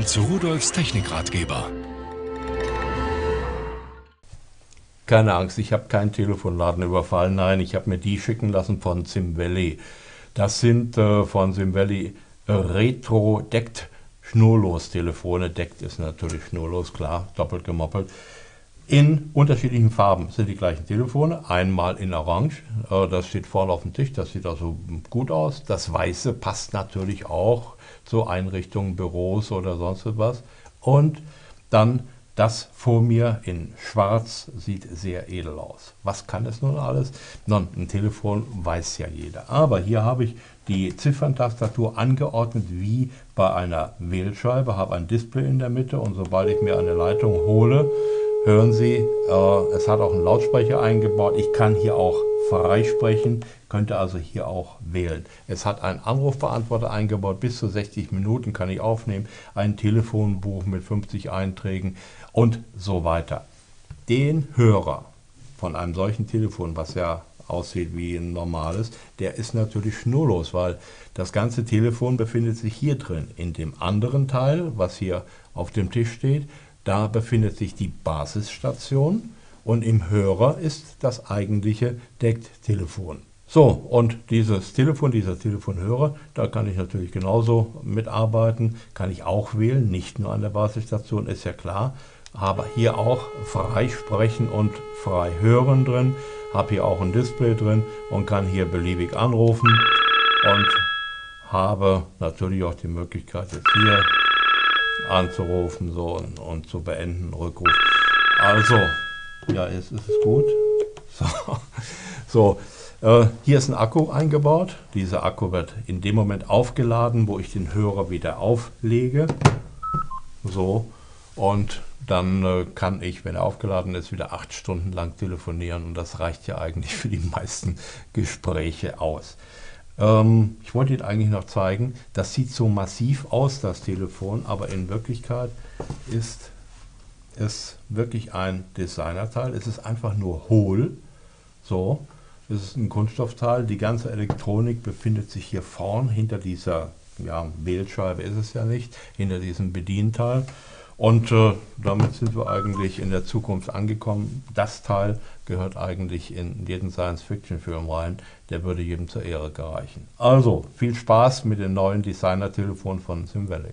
Willkommen zu Rudolfs Technikratgeber. Keine Angst, ich habe keinen Telefonladen überfallen. Nein, ich habe mir die schicken lassen von Sim. Das sind äh, von Sim äh, Retro-Deckt Schnurlos-Telefone. Deckt ist natürlich schnurlos, klar, doppelt gemoppelt. In unterschiedlichen Farben sind die gleichen Telefone. Einmal in Orange, äh, das steht vorne auf dem Tisch, das sieht also gut aus. Das Weiße passt natürlich auch zu Einrichtungen, Büros oder sonst etwas. Und dann das vor mir in Schwarz sieht sehr edel aus. Was kann es nun alles? Nun, ein Telefon weiß ja jeder. Aber hier habe ich die Zifferntastatur angeordnet wie bei einer Wählscheibe, habe ein Display in der Mitte und sobald ich mir eine Leitung hole, hören Sie, äh, es hat auch einen Lautsprecher eingebaut. Ich kann hier auch freisprechen, könnte also hier auch wählen. Es hat einen Anrufbeantworter eingebaut, bis zu 60 Minuten kann ich aufnehmen, ein Telefonbuch mit 50 Einträgen und so weiter. Den Hörer von einem solchen Telefon, was ja aussieht wie ein normales, der ist natürlich schnurlos, weil das ganze Telefon befindet sich hier drin. In dem anderen Teil, was hier auf dem Tisch steht, da befindet sich die Basisstation und im Hörer ist das eigentliche Decktelefon. So, und dieses Telefon, dieser Telefonhörer, da kann ich natürlich genauso mitarbeiten, kann ich auch wählen, nicht nur an der Basisstation, ist ja klar. Habe hier auch frei sprechen und frei hören drin, habe hier auch ein Display drin und kann hier beliebig anrufen und habe natürlich auch die Möglichkeit jetzt hier anzurufen so und, und zu beenden, Rückruf. Also, ja, jetzt ist es gut. So, so äh, hier ist ein Akku eingebaut. Dieser Akku wird in dem Moment aufgeladen, wo ich den Hörer wieder auflege. So, und dann äh, kann ich, wenn er aufgeladen ist, wieder acht Stunden lang telefonieren und das reicht ja eigentlich für die meisten Gespräche aus. Ähm, ich wollte Ihnen eigentlich noch zeigen, das sieht so massiv aus, das Telefon, aber in Wirklichkeit ist es wirklich ein Designerteil. Es ist einfach nur hohl. So, es ist ein Kunststoffteil. Die ganze Elektronik befindet sich hier vorn hinter dieser ja, Wählscheibe ist es ja nicht, hinter diesem Bedienteil. Und äh, damit sind wir eigentlich in der Zukunft angekommen. Das Teil gehört eigentlich in jeden Science-Fiction-Film rein. Der würde jedem zur Ehre gereichen. Also, viel Spaß mit dem neuen Designer-Telefon von Sim Valley.